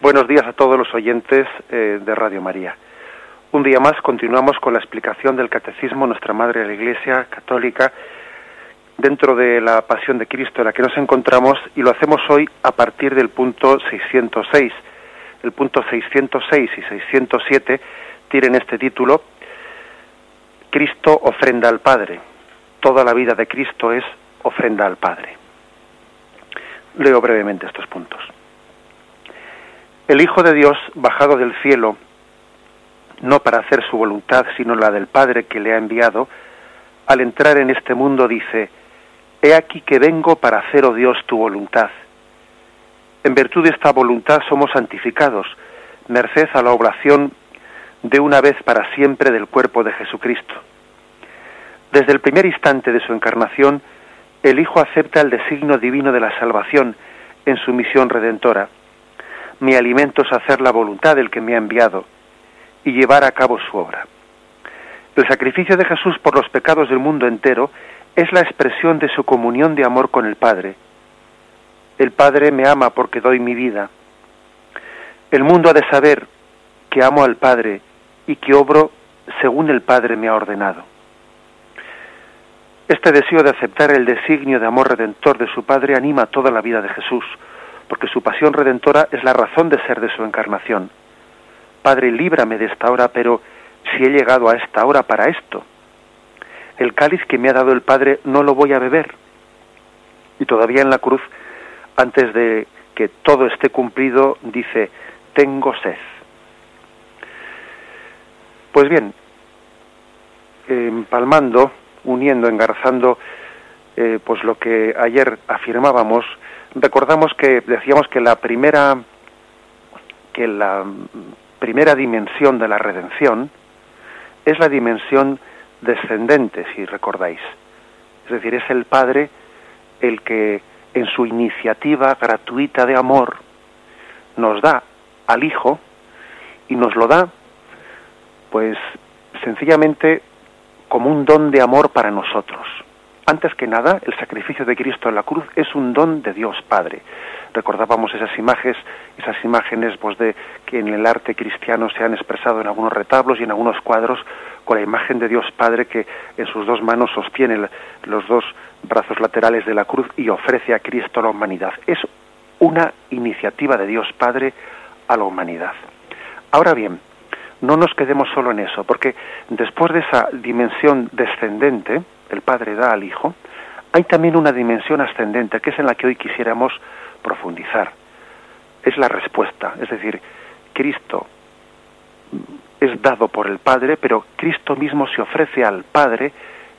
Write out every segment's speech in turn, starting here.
Buenos días a todos los oyentes eh, de Radio María. Un día más continuamos con la explicación del Catecismo Nuestra Madre de la Iglesia Católica dentro de la Pasión de Cristo en la que nos encontramos y lo hacemos hoy a partir del punto 606. El punto 606 y 607 tienen este título Cristo ofrenda al Padre. Toda la vida de Cristo es ofrenda al Padre. Leo brevemente estos puntos. El Hijo de Dios, bajado del cielo, no para hacer su voluntad, sino la del Padre que le ha enviado, al entrar en este mundo dice, He aquí que vengo para hacer, oh Dios, tu voluntad. En virtud de esta voluntad somos santificados, merced a la oblación de una vez para siempre del cuerpo de Jesucristo. Desde el primer instante de su encarnación, el Hijo acepta el designio divino de la salvación en su misión redentora mi alimento es hacer la voluntad del que me ha enviado y llevar a cabo su obra. El sacrificio de Jesús por los pecados del mundo entero es la expresión de su comunión de amor con el Padre. El Padre me ama porque doy mi vida. El mundo ha de saber que amo al Padre y que obro según el Padre me ha ordenado. Este deseo de aceptar el designio de amor redentor de su Padre anima toda la vida de Jesús, porque su pasión redentora es la razón de ser de su encarnación. Padre, líbrame de esta hora, pero si he llegado a esta hora para esto. El cáliz que me ha dado el Padre no lo voy a beber. Y todavía en la cruz, antes de que todo esté cumplido, dice, tengo sed. Pues bien, empalmando, uniendo, engarzando, eh, pues lo que ayer afirmábamos, recordamos que decíamos que la primera que la primera dimensión de la redención es la dimensión descendente, si recordáis. Es decir, es el Padre el que en su iniciativa gratuita de amor nos da al Hijo y nos lo da pues sencillamente como un don de amor para nosotros. Antes que nada, el sacrificio de Cristo en la cruz es un don de Dios Padre. Recordábamos esas imágenes, esas imágenes pues de que en el arte cristiano se han expresado en algunos retablos y en algunos cuadros con la imagen de Dios Padre que en sus dos manos sostiene los dos brazos laterales de la cruz y ofrece a Cristo a la humanidad. Es una iniciativa de Dios Padre a la humanidad. Ahora bien, no nos quedemos solo en eso, porque después de esa dimensión descendente, el Padre da al Hijo, hay también una dimensión ascendente, que es en la que hoy quisiéramos profundizar. Es la respuesta, es decir, Cristo es dado por el Padre, pero Cristo mismo se ofrece al Padre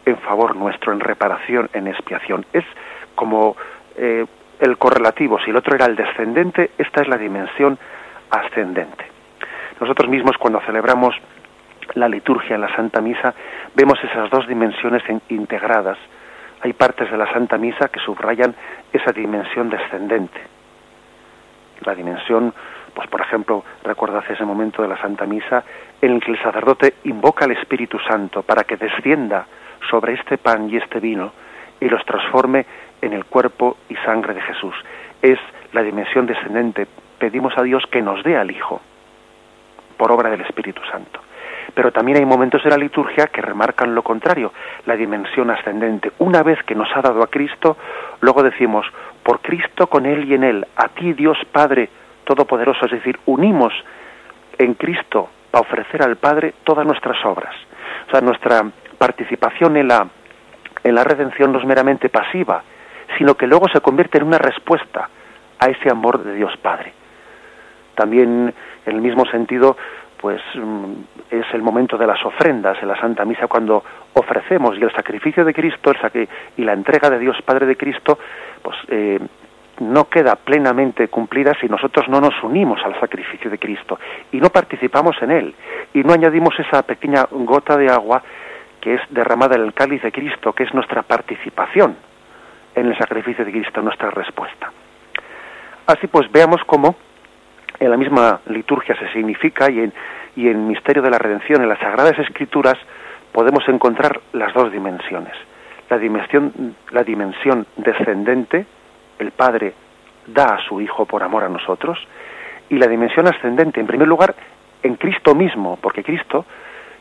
en favor nuestro, en reparación, en expiación. Es como eh, el correlativo, si el otro era el descendente, esta es la dimensión ascendente. Nosotros mismos cuando celebramos la liturgia en la Santa Misa, vemos esas dos dimensiones integradas. Hay partes de la Santa Misa que subrayan esa dimensión descendente. La dimensión, pues por ejemplo, recordad ese momento de la Santa Misa en el que el sacerdote invoca al Espíritu Santo para que descienda sobre este pan y este vino y los transforme en el cuerpo y sangre de Jesús. Es la dimensión descendente. Pedimos a Dios que nos dé al Hijo por obra del Espíritu Santo. Pero también hay momentos de la liturgia que remarcan lo contrario, la dimensión ascendente. Una vez que nos ha dado a Cristo, luego decimos, por Cristo con Él y en Él, a ti Dios Padre Todopoderoso, es decir, unimos en Cristo para ofrecer al Padre todas nuestras obras. O sea, nuestra participación en la, en la redención no es meramente pasiva, sino que luego se convierte en una respuesta a ese amor de Dios Padre. También, en el mismo sentido, pues mm, es el momento de las ofrendas en la Santa Misa cuando ofrecemos y el sacrificio de Cristo y la entrega de Dios Padre de Cristo, pues eh, no queda plenamente cumplida si nosotros no nos unimos al sacrificio de Cristo y no participamos en él y no añadimos esa pequeña gota de agua que es derramada en el cáliz de Cristo, que es nuestra participación en el sacrificio de Cristo, nuestra respuesta. Así pues, veamos cómo en la misma liturgia se significa y en, Misterio de la Redención, en las Sagradas Escrituras, podemos encontrar las dos dimensiones. La dimensión, la dimensión descendente, el Padre da a su Hijo por amor a nosotros, y la dimensión ascendente, en primer lugar, en Cristo mismo, porque Cristo,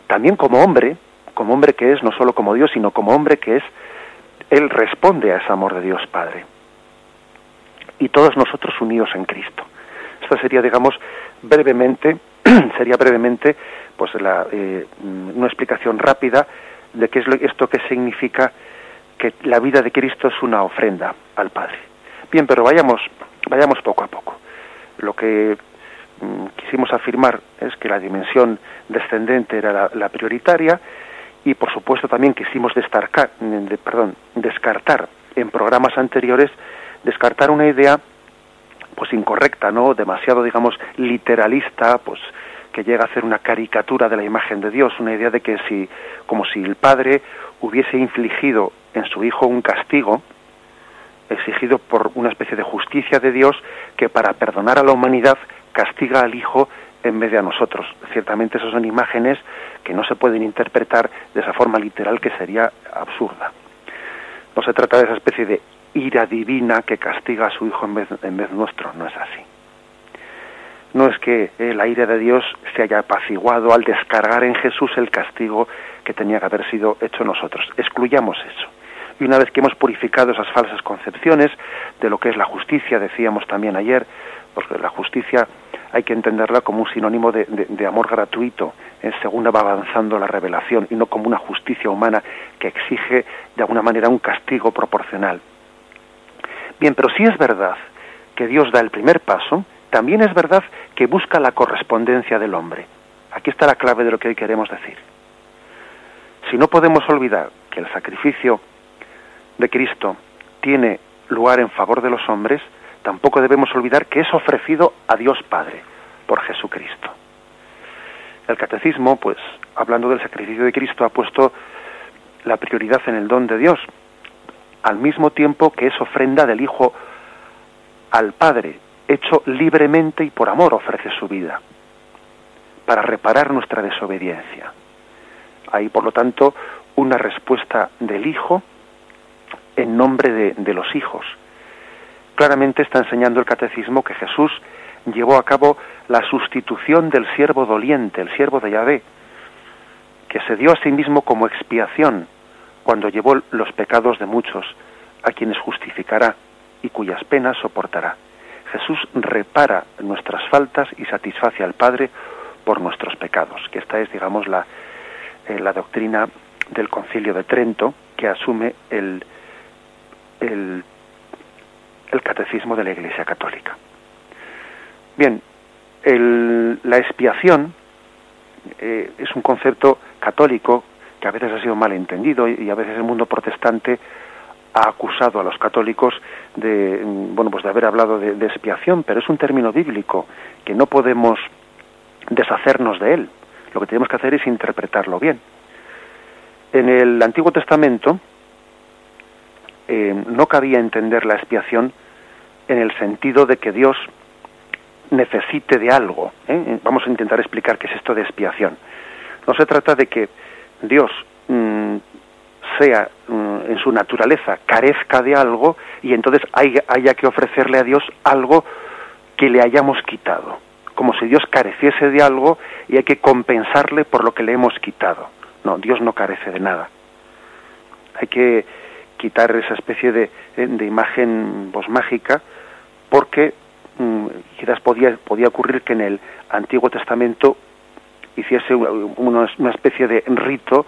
también como hombre, como hombre que es, no solo como Dios, sino como hombre que es, Él responde a ese amor de Dios Padre. Y todos nosotros unidos en Cristo. Esta sería, digamos, brevemente, sería brevemente, pues la, eh, una explicación rápida de qué es lo, esto que significa que la vida de Cristo es una ofrenda al Padre. Bien, pero vayamos, vayamos poco a poco. Lo que mm, quisimos afirmar es que la dimensión descendente era la, prioritaria y por supuesto también quisimos descartar, de, perdón, descartar en programas anteriores descartar una idea pues incorrecta, ¿no? demasiado digamos literalista, pues que llega a hacer una caricatura de la imagen de Dios, una idea de que si como si el padre hubiese infligido en su hijo un castigo exigido por una especie de justicia de Dios que para perdonar a la humanidad castiga al hijo en vez de a nosotros. Ciertamente esas son imágenes que no se pueden interpretar de esa forma literal que sería absurda. No se trata de esa especie de ira divina que castiga a su hijo en vez, en vez nuestro, no es así. No es que eh, la ira de Dios se haya apaciguado al descargar en Jesús el castigo que tenía que haber sido hecho nosotros. Excluyamos eso. Y una vez que hemos purificado esas falsas concepciones de lo que es la justicia, decíamos también ayer, porque la justicia hay que entenderla como un sinónimo de, amor gratuito, en según va avanzando la revelación, y no como una justicia humana que exige de alguna manera un castigo proporcional. Bien, pero si es verdad que Dios da el primer paso, también es verdad que busca la correspondencia del hombre. Aquí está la clave de lo que hoy queremos decir. Si no podemos olvidar que el sacrificio de Cristo tiene lugar en favor de los hombres, tampoco debemos olvidar que es ofrecido a Dios Padre por Jesucristo. El catecismo, pues, hablando del sacrificio de Cristo, ha puesto la prioridad en el don de Dios, al mismo tiempo que es ofrenda del Hijo al Padre, hecho libremente y por amor ofrece su vida, para reparar nuestra desobediencia. Hay, por lo tanto, una respuesta del Hijo en nombre de, los hijos. Claramente está enseñando el catecismo que Jesús llevó a cabo la sustitución del siervo doliente, el siervo de Yahvé, que se dio a sí mismo como expiación cuando llevó los pecados de muchos, a quienes justificará y cuyas penas soportará. Jesús repara nuestras faltas y satisface al Padre por nuestros pecados, que esta es, digamos, la, eh, la doctrina del Concilio de Trento, que asume el, el, catecismo de la Iglesia Católica. Bien, la expiación eh, es un concepto católico que a veces ha sido mal entendido y, a veces el mundo protestante ha acusado a los católicos de mm, bueno pues de haber hablado de, de, expiación, pero es un término bíblico que no podemos deshacernos de él. Lo que tenemos que hacer es interpretarlo bien. En el Antiguo Testamento eh, no cabía entender la expiación en el sentido de que Dios necesite de algo. ¿eh? Vamos a intentar explicar qué es esto de expiación. No se trata de que Dios mm, sea mm, en su naturaleza carezca de algo y entonces haya, que ofrecerle a Dios algo que le hayamos quitado, como si Dios careciese de algo y hay que compensarle por lo que le hemos quitado. No, Dios no carece de nada. Hay que quitar esa especie de, imagen pues, mágica porque mm, quizás podía, podía ocurrir que en el Antiguo Testamento hiciese una, especie de rito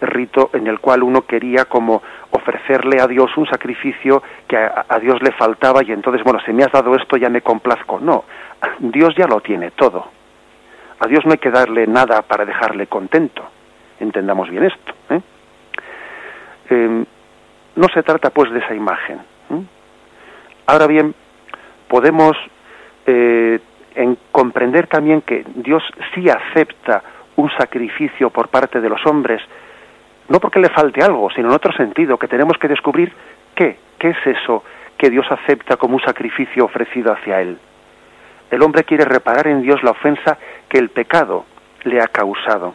rito en el cual uno quería como ofrecerle a Dios un sacrificio que a, Dios le faltaba y entonces, bueno, si me has dado esto ya me complazco. No, Dios ya lo tiene todo. A Dios no hay que darle nada para dejarle contento. Entendamos bien esto. ¿eh? Em, no se trata pues de esa imagen. Ahora bien, podemos eh, en comprender también que Dios sí acepta un sacrificio por parte de los hombres, no porque le falte algo, sino en otro sentido, que tenemos que descubrir qué, qué es eso que Dios acepta como un sacrificio ofrecido hacia Él. El hombre quiere reparar en Dios la ofensa que el pecado le ha causado.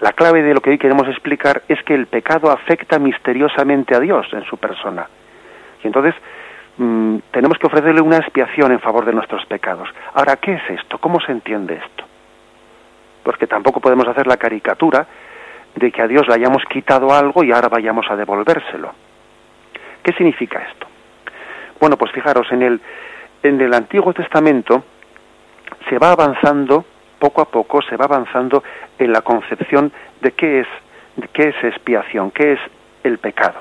La clave de lo que hoy queremos explicar es que el pecado afecta misteriosamente a Dios en su persona. Y entonces mm, tenemos que ofrecerle una expiación en favor de nuestros pecados. Ahora, ¿qué es esto? ¿Cómo se entiende esto? Porque tampoco podemos hacer la caricatura de que a Dios le hayamos quitado algo y ahora vayamos a devolvérselo. ¿Qué significa esto? Bueno, pues fijaros, en el, en el Antiguo Testamento se va avanzando, poco a poco, se va avanzando en la concepción de qué es, de qué es expiación, qué es el pecado.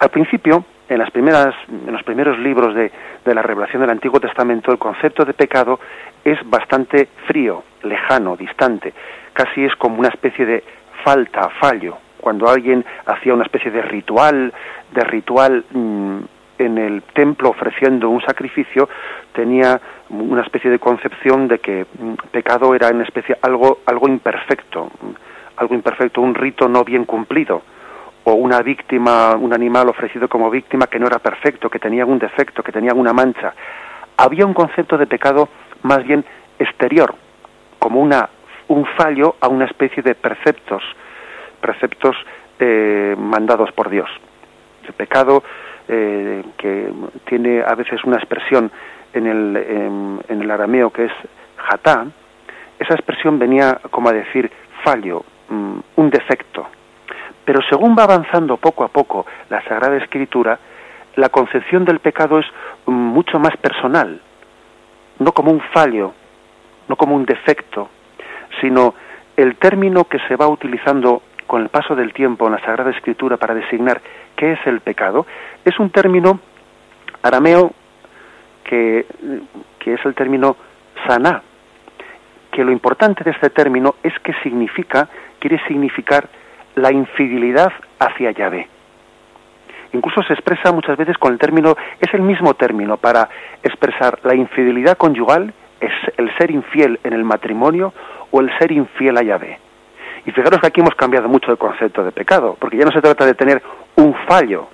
Al principio, en, las primeras, en los primeros libros de, de la revelación del Antiguo Testamento, el concepto de pecado es bastante frío, lejano, distante. Casi es como una especie de falta, fallo. Cuando alguien hacía una especie de ritual, de ritual mm, en el templo ofreciendo un sacrificio, tenía una especie de concepción de que mm, pecado era en especie algo, algo imperfecto, algo imperfecto, un rito no bien cumplido o una víctima, un animal ofrecido como víctima que no era perfecto, que tenía un defecto, que tenía una mancha. Había un concepto de pecado más bien exterior, como una, un fallo a una especie de preceptos, preceptos eh, mandados por Dios. El pecado eh, que tiene a veces una expresión en el, en, el arameo que es jatá, esa expresión venía como a decir fallo, mm, un defecto, pero según va avanzando poco a poco la Sagrada Escritura, la concepción del pecado es mucho más personal, no como un fallo, no como un defecto, sino el término que se va utilizando con el paso del tiempo en la Sagrada Escritura para designar qué es el pecado, es un término arameo que, que es el término saná, que lo importante de este término es que significa, quiere significar la infidelidad hacia Yahvé. Incluso se expresa muchas veces con el término, es el mismo término para expresar la infidelidad conyugal, es el ser infiel en el matrimonio o el ser infiel a Yahvé. Y fijaros que aquí hemos cambiado mucho el concepto de pecado, porque ya no se trata de tener un fallo,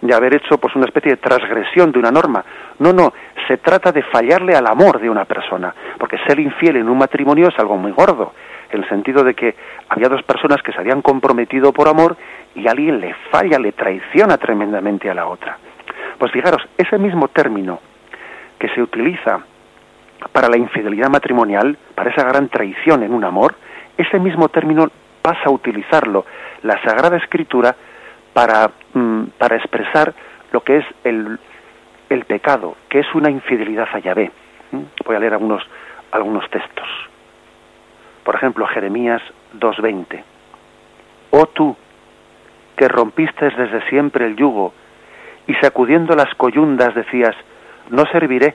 de haber hecho pues una especie de transgresión de una norma. No, no, se trata de fallarle al amor de una persona, porque ser infiel en un matrimonio es algo muy gordo en el sentido de que había dos personas que se habían comprometido por amor y alguien le falla, le traiciona tremendamente a la otra. Pues fijaros, ese mismo término que se utiliza para la infidelidad matrimonial, para esa gran traición en un amor, ese mismo término pasa a utilizarlo la Sagrada Escritura para, mm, para expresar lo que es el, el pecado, que es una infidelidad a Yahvé. ¿Mm? Voy a leer algunos, algunos textos. Por ejemplo, Jeremías 2.20. Oh tú, que rompiste desde siempre el yugo, y sacudiendo las coyundas decías, no serviré.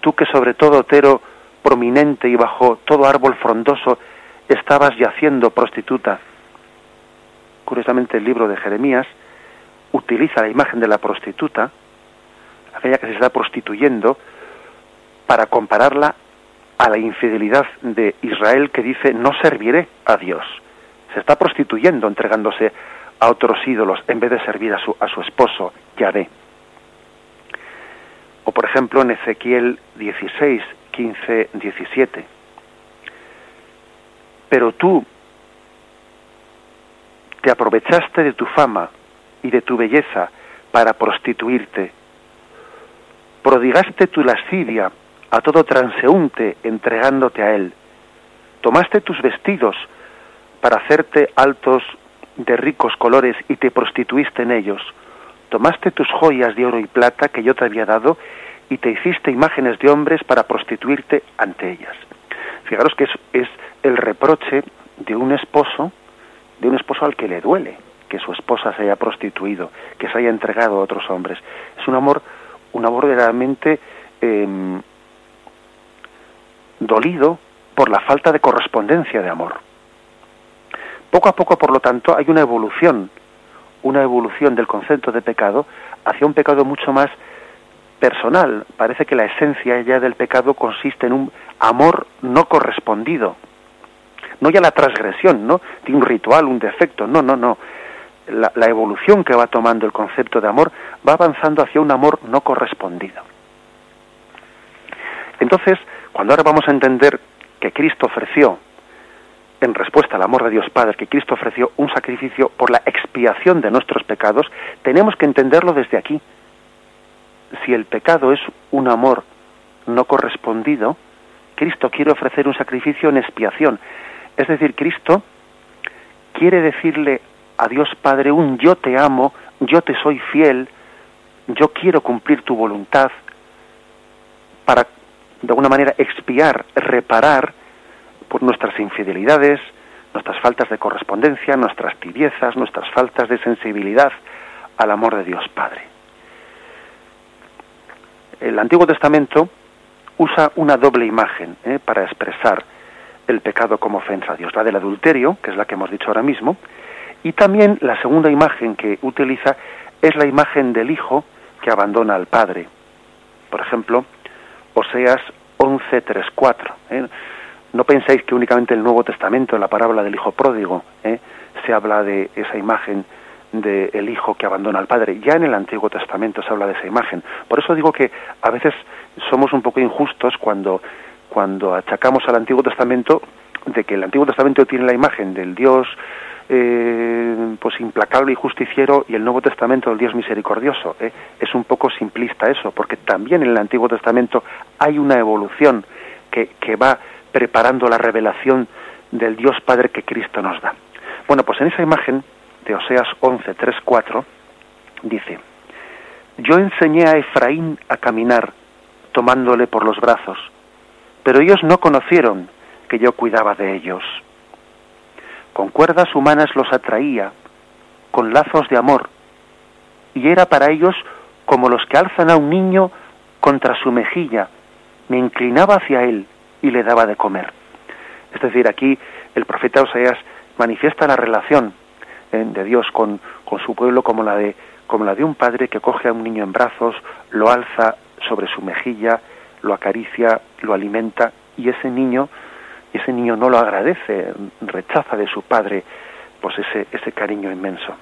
Tú que sobre todo otero prominente y bajo todo árbol frondoso estabas yaciendo prostituta. Curiosamente el libro de Jeremías utiliza la imagen de la prostituta, aquella que se está prostituyendo, para compararla a la infidelidad de Israel que dice no serviré a Dios. Se está prostituyendo, entregándose a otros ídolos en vez de servir a su, a su esposo, Yahvé. O por ejemplo en Ezequiel 16, 15, 17. Pero tú te aprovechaste de tu fama y de tu belleza para prostituirte. Prodigaste tu lascivia a todo transeúnte entregándote a él. Tomaste tus vestidos para hacerte altos de ricos colores y te prostituiste en ellos. Tomaste tus joyas de oro y plata que yo te había dado y te hiciste imágenes de hombres para prostituirte ante ellas. Fijaros que es, es el reproche de un esposo, de un esposo al que le duele que su esposa se haya prostituido, que se haya entregado a otros hombres. Es un amor, un amor verdaderamente em, dolido por la falta de correspondencia de amor. Poco a poco, por lo tanto, hay una evolución, una evolución del concepto de pecado hacia un pecado mucho más personal. Parece que la esencia ya del pecado consiste en un amor no correspondido. No ya la transgresión, ¿no? De un ritual, un defecto. No, no, no. La, la evolución que va tomando el concepto de amor va avanzando hacia un amor no correspondido. Entonces, cuando ahora vamos a entender que Cristo ofreció, en respuesta al amor de Dios Padre, que Cristo ofreció un sacrificio por la expiación de nuestros pecados, tenemos que entenderlo desde aquí, si el pecado es un amor no correspondido, Cristo quiere ofrecer un sacrificio en expiación. Es decir, Cristo quiere decirle a Dios Padre un yo te amo, yo te soy fiel, yo quiero cumplir tu voluntad para de alguna manera expiar, reparar por nuestras infidelidades, nuestras faltas de correspondencia, nuestras tibiezas, nuestras faltas de sensibilidad al amor de Dios Padre. El Antiguo Testamento usa una doble imagen ¿eh? para expresar el pecado como ofensa a Dios, la del adulterio, que es la que hemos dicho ahora mismo, y también la segunda imagen que utiliza es la imagen del Hijo que abandona al Padre. Por ejemplo, Oseas 11, 3, 4. No penséis que únicamente el Nuevo Testamento, en la parábola del Hijo pródigo, ¿eh? se habla de esa imagen del hijo que abandona al padre. Ya en el Antiguo Testamento se habla de esa imagen. Por eso digo que a veces somos un poco injustos cuando, cuando achacamos al Antiguo Testamento de que el Antiguo Testamento tiene la imagen del Dios eh, pues implacable y justiciero y el Nuevo Testamento del Dios misericordioso. ¿eh? Es un poco simplista eso, porque también en el Antiguo Testamento hay una evolución que, que va preparando la revelación del Dios Padre que Cristo nos da. Bueno, pues en esa imagen de Oseas 11, 3, 4, dice, Yo enseñé a Efraín a caminar, tomándole por los brazos, pero ellos no conocieron que yo cuidaba de ellos. Con cuerdas humanas los atraía, con lazos de amor, y era para ellos como los que alzan a un niño contra su mejilla, me inclinaba hacia él y le daba de comer. Es decir, aquí el profeta Oseas manifiesta la relación eh, de Dios con, con su pueblo como la de como la de un padre que coge a un niño en brazos, lo alza sobre su mejilla, lo acaricia, lo alimenta y ese niño ese niño no lo agradece, rechaza de su padre pues ese ese cariño inmenso,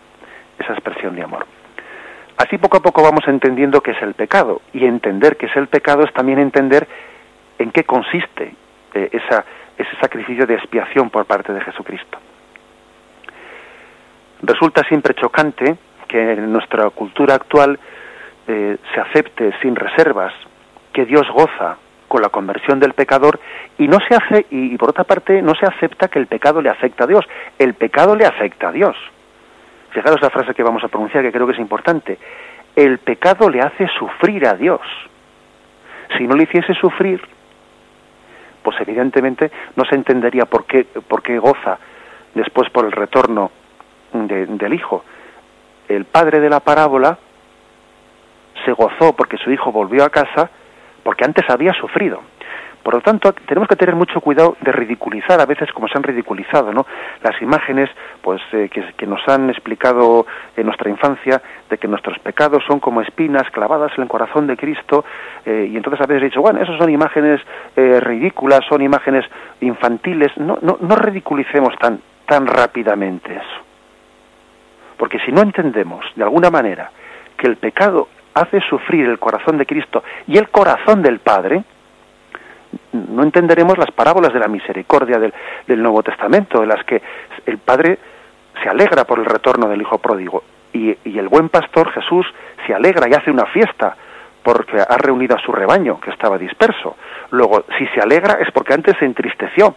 esa expresión de amor. Así poco a poco vamos entendiendo qué es el pecado y entender qué es el pecado es también entender en qué consiste eh, esa, ese sacrificio de expiación por parte de Jesucristo. Resulta siempre chocante que en nuestra cultura actual eh, se acepte sin reservas que Dios goza con la conversión del pecador y no se hace y, por otra parte no se acepta que el pecado le afecta a Dios. El pecado le afecta a Dios. Fijaros la frase que vamos a pronunciar que creo que es importante. El pecado le hace sufrir a Dios. Si no le hiciese sufrir, pues evidentemente no se entendería por qué, por qué goza después por el retorno del hijo. El padre de la parábola se gozó porque su hijo volvió a casa porque antes había sufrido. Por lo tanto, tenemos que tener mucho cuidado de ridiculizar a veces como se han ridiculizado, ¿no? Las imágenes, pues, eh, que, nos han explicado en nuestra infancia de que nuestros pecados son como espinas clavadas en el corazón de Cristo, eh, y entonces a veces he dicho, bueno, esas son imágenes eh, ridículas, son imágenes infantiles. No, no, no ridiculicemos tan, tan rápidamente eso. Porque si no entendemos de alguna manera que el pecado hace sufrir el corazón de Cristo y el corazón del Padre, no entenderemos las parábolas de la misericordia del, Nuevo Testamento, en las que el Padre se alegra por el retorno del Hijo pródigo y, y, el buen pastor Jesús se alegra y hace una fiesta porque ha reunido a su rebaño que estaba disperso. Luego, si se alegra es porque antes se entristeció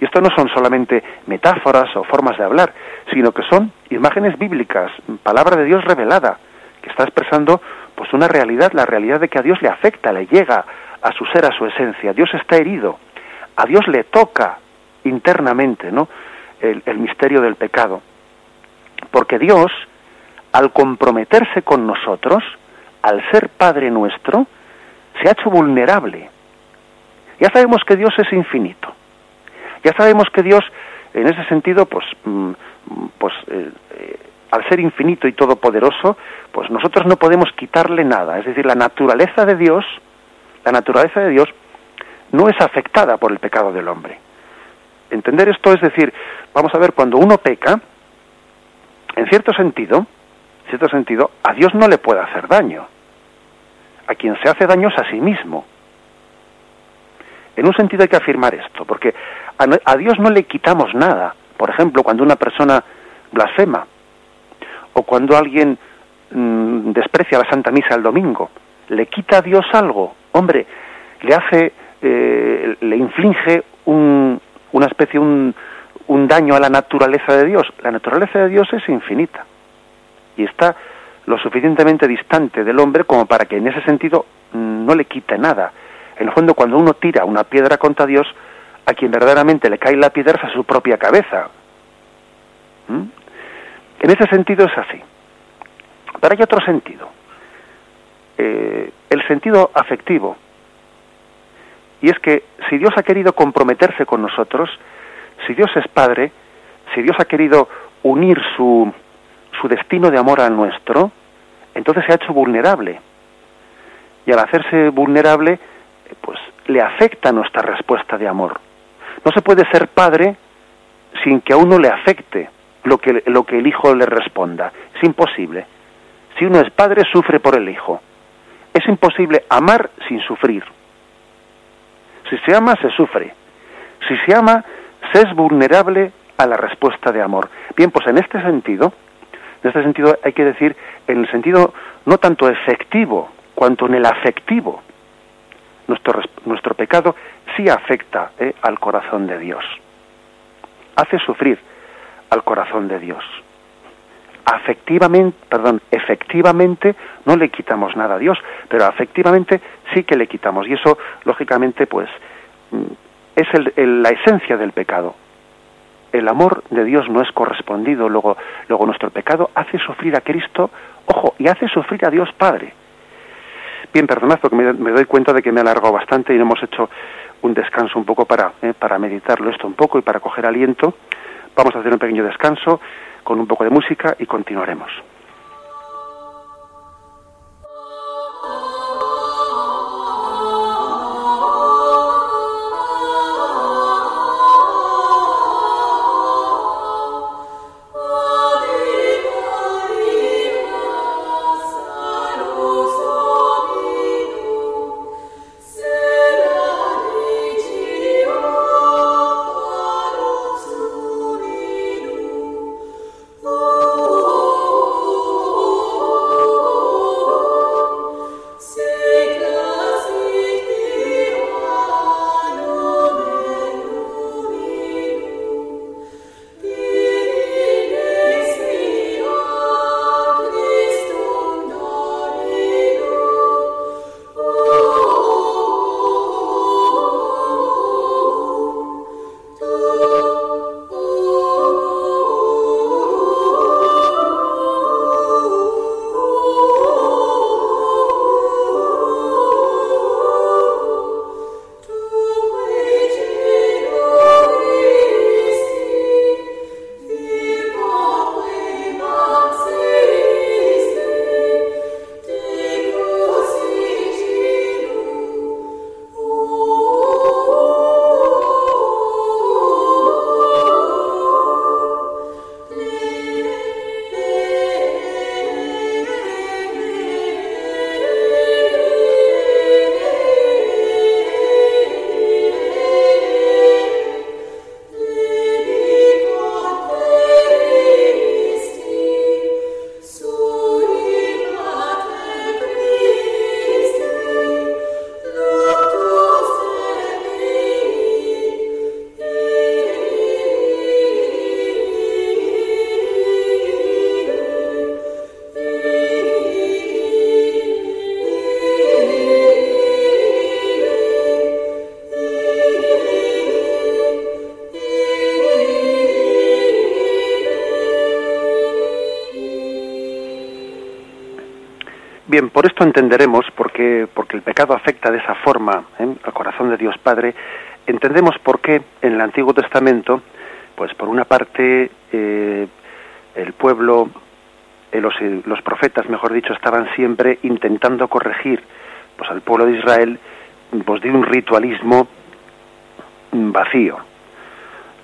y esto no son solamente metáforas o formas de hablar, sino que son imágenes bíblicas, palabra de Dios revelada, que está expresando pues una realidad, la realidad de que a Dios le afecta, le llega a su ser, a su esencia. Dios está herido, a Dios le toca internamente, ¿no? El, el misterio del pecado. Porque Dios, al comprometerse con nosotros, al ser Padre nuestro, se ha hecho vulnerable. Ya sabemos que Dios es infinito. Ya sabemos que Dios, en ese sentido, pues, mm, pues eh, eh, al ser infinito y todopoderoso, pues nosotros no podemos quitarle nada. Es decir, la naturaleza de Dios, la naturaleza de Dios no es afectada por el pecado del hombre. Entender esto es decir, vamos a ver, cuando uno peca, en cierto sentido, en cierto sentido, a Dios no le puede hacer daño. A quien se hace daño es a sí mismo. En un sentido hay que afirmar esto, porque a, Dios no le quitamos nada. Por ejemplo, cuando una persona blasfema, o cuando alguien mm, desprecia la Santa Misa el domingo, ¿le quita a Dios algo? Hombre, le hace, eh, le inflige un, una especie, un, un daño a la naturaleza de Dios. La naturaleza de Dios es infinita y está lo suficientemente distante del hombre como para que en ese sentido no le quite nada. En el fondo, cuando uno tira una piedra contra Dios, a quien verdaderamente le cae la piedra es a su propia cabeza. ¿Mm? En ese sentido es así. Pero hay otro sentido. Eh, el sentido afectivo. Y es que si Dios ha querido comprometerse con nosotros, si Dios es Padre, si Dios ha querido unir su, su destino de amor al nuestro, entonces se ha hecho vulnerable. Y al hacerse vulnerable, pues le afecta nuestra respuesta de amor. No se puede ser padre sin que a uno le afecte lo que, lo que el hijo le responda. Es imposible. Si uno es padre, sufre por el hijo. Es imposible amar sin sufrir. Si se ama, se sufre. Si se ama, se es vulnerable a la respuesta de amor. Bien, pues en este sentido, en este sentido hay que decir, en el sentido no tanto efectivo, cuanto en el afectivo. Nuestro, nuestro pecado sí afecta eh, al corazón de Dios. Hace sufrir al corazón de Dios. Afectivamente, perdón, efectivamente no le quitamos nada a Dios, pero afectivamente sí que le quitamos. Y eso, lógicamente, pues mm, es el, la esencia del pecado. El amor de Dios no es correspondido, luego, luego nuestro pecado hace sufrir a Cristo, ojo, y hace sufrir a Dios Padre. Bien, perdonad porque me, doy cuenta de que me he alargado bastante y no hemos hecho un descanso un poco para, eh, para meditarlo esto un poco y para coger aliento. Vamos a hacer un pequeño descanso con un poco de música y continuaremos. Bien, por entenderemos, porque, el pecado afecta de esa forma ¿eh? al corazón de Dios Padre, entendemos por qué en el Antiguo Testamento, pues por una parte, eh, el pueblo, eh, los, los, profetas, mejor dicho, estaban siempre intentando corregir pues, al pueblo de Israel pues, de un ritualismo vacío.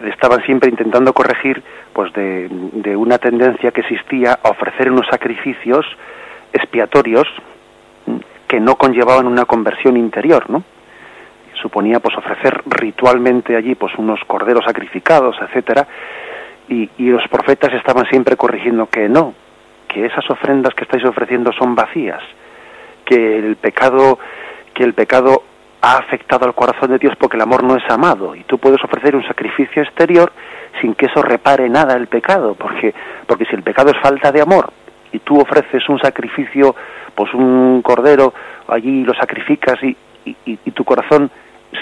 Estaban siempre intentando corregir pues, de, de una tendencia que existía a ofrecer unos sacrificios expiatorios que no conllevaban una conversión interior, ¿no? Suponía pues ofrecer ritualmente allí pues unos corderos sacrificados, etcétera, y, los profetas estaban siempre corrigiendo que no, que esas ofrendas que estáis ofreciendo son vacías, que el pecado, que el pecado ha afectado al corazón de Dios porque el amor no es amado y tú puedes ofrecer un sacrificio exterior sin que eso repare nada el pecado, porque porque si el pecado es falta de amor y tú ofreces un sacrificio, pues un cordero, allí lo sacrificas y, y, tu corazón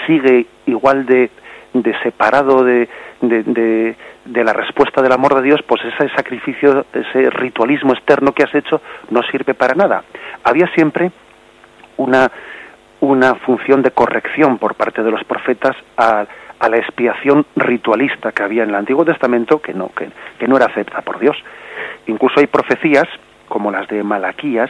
sigue igual de, de separado de, de, la respuesta del amor de Dios, pues ese sacrificio, ese ritualismo externo que has hecho no sirve para nada. Había siempre una, una función de corrección por parte de los profetas a, a la expiación ritualista que había en el Antiguo Testamento que no, que, que no era acepta por Dios. Incluso hay profecías como las de Malaquías,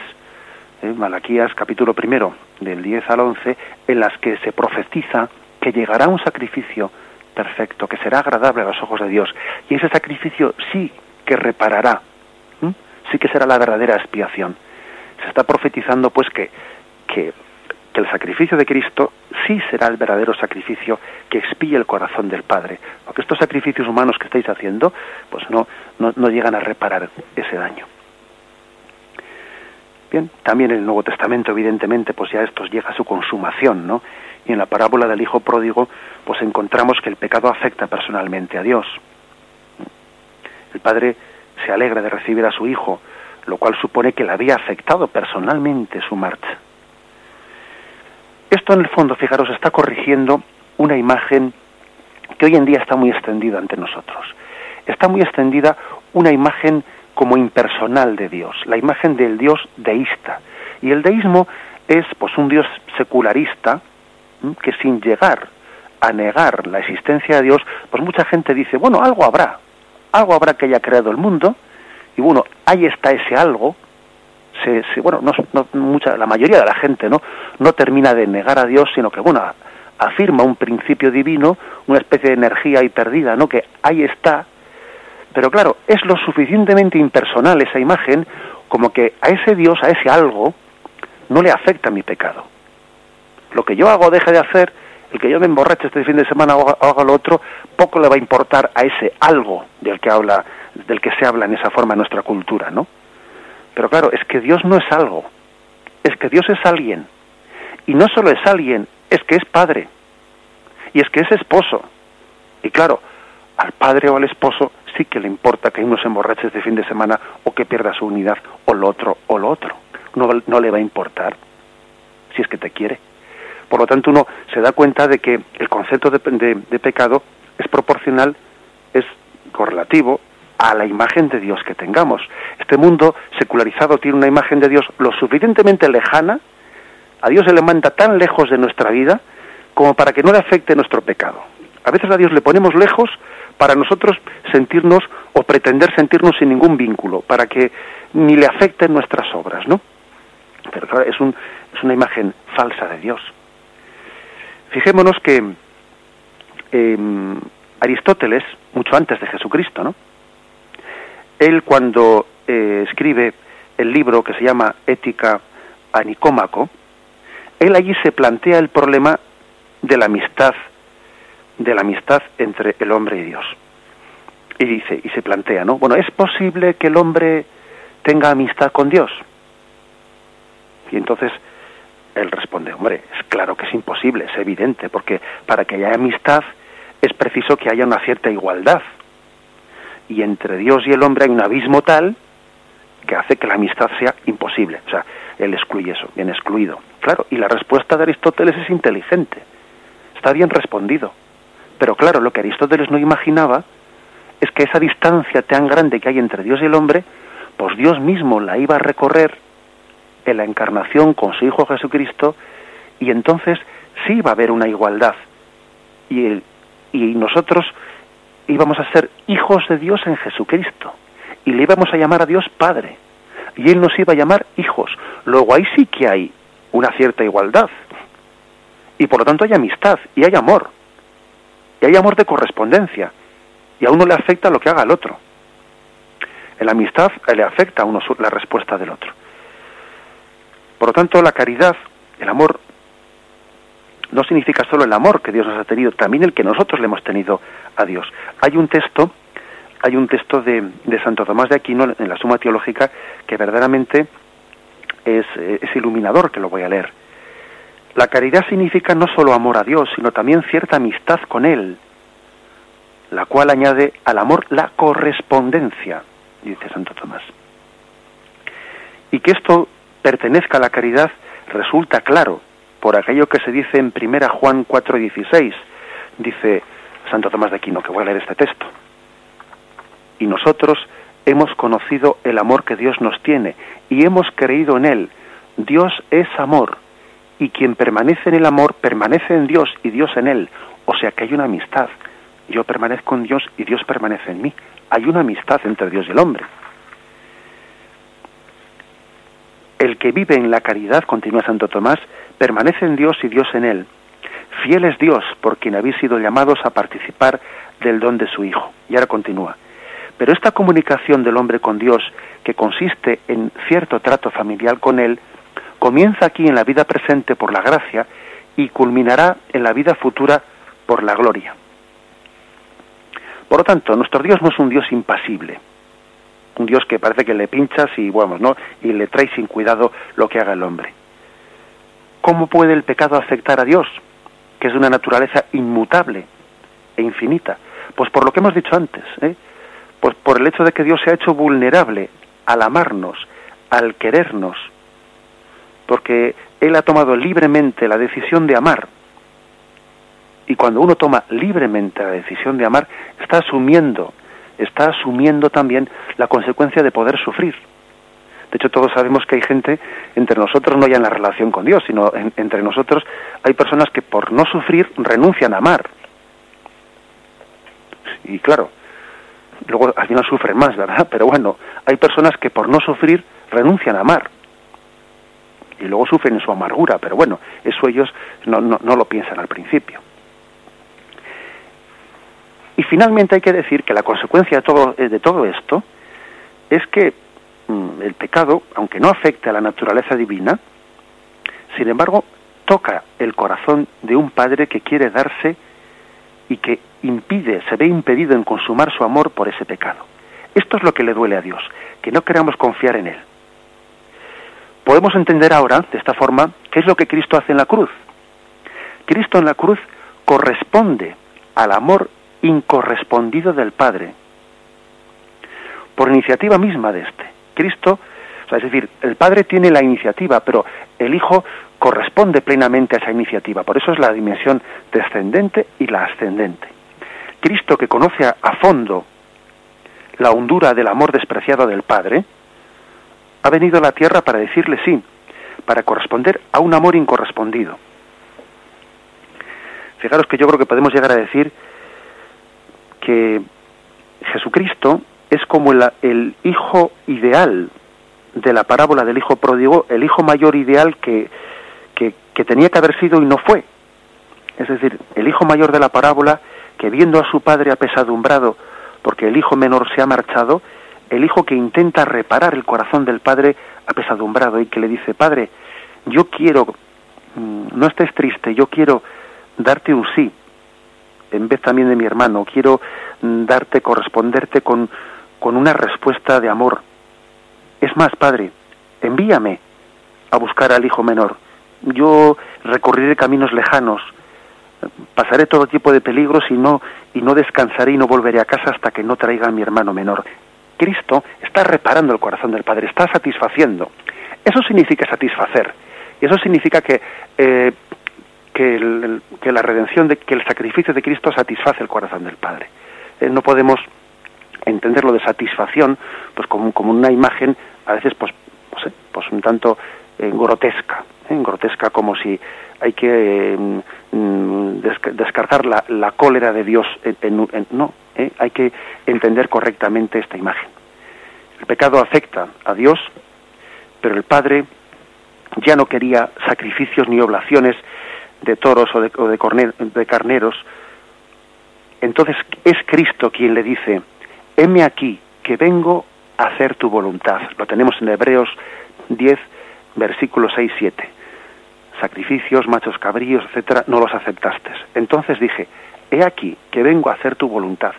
Malaquías capítulo primero, del 10 al 11, en las que se profetiza que llegará un sacrificio perfecto, que será agradable a los ojos de Dios. Y ese sacrificio sí que reparará, sí que será la verdadera expiación. Se está profetizando pues que, que, que, el sacrificio de Cristo sí será el verdadero sacrificio que expíe el corazón del Padre. Porque estos sacrificios humanos que estáis haciendo, pues no, no, no llegan a reparar ese daño. Bien, también en el Nuevo Testamento, evidentemente, pues ya esto llega a su consumación, ¿no? Y en la parábola del Hijo Pródigo, pues encontramos que el pecado afecta personalmente a Dios. El Padre se alegra de recibir a su Hijo, lo cual supone que le había afectado personalmente su marcha. Esto en el fondo, fijaros, está corrigiendo una imagen que hoy en día está muy extendida ante nosotros. Está muy extendida una imagen como impersonal de Dios, la imagen del Dios deísta. Y el deísmo es pues un Dios secularista que sin llegar a negar la existencia de Dios, pues mucha gente dice, bueno, algo habrá, algo habrá que haya creado el mundo, y bueno, ahí está ese algo, se, bueno, no, mucha, la mayoría de la gente no, no termina de negar a Dios, sino que bueno, afirma un principio divino, una especie de energía ahí perdida, ¿no? que ahí está, pero claro, es lo suficientemente impersonal esa imagen como que a ese Dios, a ese algo, no le afecta mi pecado. Lo que yo hago deje de hacer, el que yo me emborrache este fin de semana o haga lo otro, poco le va a importar a ese algo del que habla, del que se habla en esa forma en nuestra cultura, ¿no? Pero claro, es que Dios no es algo, es que Dios es alguien. Y no solo es alguien, es que es padre. Y es que es esposo. Y claro, al padre o al esposo sí que le importa que uno se emborrache este fin de semana o que pierda su unidad o lo otro o lo otro. No, no le va a importar si es que te quiere. Por lo tanto, uno se da cuenta de que el concepto de, de pecado es proporcional, es correlativo a la imagen de Dios que tengamos. Este mundo secularizado tiene una imagen de Dios lo suficientemente lejana, a Dios se le manda tan lejos de nuestra vida como para que no le afecte nuestro pecado. A veces a Dios le ponemos lejos para nosotros sentirnos o pretender sentirnos sin ningún vínculo, para que ni le afecten nuestras obras, ¿no? Pero claro, es, un, es una imagen falsa de Dios. Fijémonos que em, Aristóteles, mucho antes de Jesucristo, ¿no? Él cuando eh, escribe el libro que se llama Ética a Nicómaco, él allí se plantea el problema de la amistad de la amistad entre el hombre y Dios. Y dice, y se plantea, ¿no? Bueno, ¿es posible que el hombre tenga amistad con Dios? Y entonces él responde, hombre, es claro que es imposible, es evidente, porque para que haya amistad es preciso que haya una cierta igualdad. Y entre Dios y el hombre hay un abismo tal que hace que la amistad sea imposible. O sea, él excluye eso, bien excluido. Claro, y la respuesta de Aristóteles es inteligente. Está bien respondido. Pero claro, lo que Aristóteles no imaginaba es que esa distancia tan grande que hay entre Dios y el hombre, pues Dios mismo la iba a recorrer en la encarnación con su Hijo Jesucristo y entonces sí va a haber una igualdad. Y, y nosotros íbamos a ser hijos de Dios en Jesucristo y le íbamos a llamar a Dios Padre y Él nos iba a llamar hijos. Luego ahí sí que hay una cierta igualdad y por lo tanto hay amistad y hay amor y hay amor de correspondencia, y a uno le afecta lo que haga el otro. En la amistad le afecta a uno la respuesta del otro. Por lo tanto, la caridad, el amor, no significa solo el amor que Dios nos ha tenido, también el que nosotros le hemos tenido a Dios. Hay un texto, hay un texto de, Santo Tomás de Aquino en la Suma Teológica que verdaderamente es, es iluminador, que lo voy a leer. La caridad significa no solo amor a Dios, sino también cierta amistad con Él, la cual añade al amor la correspondencia, dice Santo Tomás. Y que esto pertenezca a la caridad resulta claro por aquello que se dice en primera Juan 4:16. Dice Santo Tomás de Aquino, que voy a leer este texto. Y nosotros hemos conocido el amor que Dios nos tiene y hemos creído en él. Dios es amor y quien permanece en el amor permanece en Dios y Dios en él. O sea que hay una amistad. Yo permanezco en Dios y Dios permanece en mí. Hay una amistad entre Dios y el hombre. El que vive en la caridad, continúa Santo Tomás, permanece en Dios y Dios en él. Fiel es Dios por quien habéis sido llamados a participar del don de su Hijo. Y ahora continúa. Pero esta comunicación del hombre con Dios, que consiste en cierto trato familiar con Él, comienza aquí en la vida presente por la gracia y culminará en la vida futura por la gloria. Por lo tanto, nuestro Dios no es un Dios impasible, un Dios que parece que le pinchas y bueno, ¿no? y le trae sin cuidado lo que haga el hombre. ¿Cómo puede el pecado afectar a Dios, que es una naturaleza inmutable e infinita? Pues por lo que hemos dicho antes, ¿eh? pues por el hecho de que Dios se ha hecho vulnerable al amarnos, al querernos, porque Él ha tomado libremente la decisión de amar. Y cuando uno toma libremente la decisión de amar, está asumiendo, está asumiendo también la consecuencia de poder sufrir. De hecho, todos sabemos que hay gente entre nosotros, no ya en la relación con Dios, sino entre nosotros, hay personas que por no sufrir renuncian a amar. Y claro, luego al final sufren más, ¿verdad? Pero bueno, hay personas que por no sufrir renuncian a amar y luego sufren en su amargura, pero bueno, eso ellos no, no, no, lo piensan al principio. Y finalmente hay que decir que la consecuencia de todo, eh, de todo esto es que mm, el pecado, aunque no afecte a la naturaleza divina, sin embargo, toca el corazón de un padre que quiere darse y que impide, se ve impedido en consumar su amor por ese pecado. Esto es lo que le duele a Dios, que no queramos confiar en Él. Podemos entender ahora, de esta forma, qué es lo que Cristo hace en la cruz. Cristo en la cruz corresponde al amor incorrespondido del Padre, por iniciativa misma de este. Cristo, es decir, el Padre tiene la iniciativa, pero el Hijo corresponde plenamente a esa iniciativa. Por eso es la dimensión descendente y la ascendente. Cristo que conoce a fondo la hondura del amor despreciado del Padre, ha venido a la tierra para decirle sí, para corresponder a un amor incorrespondido. Fijaros que yo creo que podemos llegar a decir que Jesucristo es como el, hijo ideal de la parábola del hijo pródigo, el hijo mayor ideal que, que, tenía que haber sido y no fue. Es decir, el hijo mayor de la parábola que viendo a su padre apesadumbrado porque el hijo menor se ha marchado, el hijo que intenta reparar el corazón del padre apesadumbrado y que le dice, Padre, yo quiero, mm, no estés triste, yo quiero darte un sí, en vez también de mi hermano, quiero mm, darte, corresponderte con, con una respuesta de amor. Es más, Padre, envíame a buscar al hijo menor. Yo recorreré caminos lejanos, pasaré todo tipo de peligros y no y no descansaré y no volveré a casa hasta que no traiga a mi hermano menor. Cristo está reparando el corazón del Padre, está satisfaciendo. Eso significa satisfacer. Y eso significa que, eh, que, la redención, de, que el sacrificio de Cristo satisface el corazón del Padre. Eh, no podemos entenderlo de satisfacción pues como, una imagen a veces pues, pues, un tanto eh, grotesca, grotesca como si hay que mm, descartar la, la, cólera de Dios. En, en, no, ¿eh? hay que entender correctamente esta imagen. El pecado afecta a Dios, pero el Padre ya no quería sacrificios ni oblaciones de toros o de, o de, carneros. Entonces es Cristo quien le dice, heme aquí, que vengo a hacer tu voluntad. Lo tenemos en Hebreos 10, versículos 6, 7 sacrificios, machos cabríos, etcétera, no los aceptaste. Entonces dije, he aquí que vengo a hacer tu voluntad.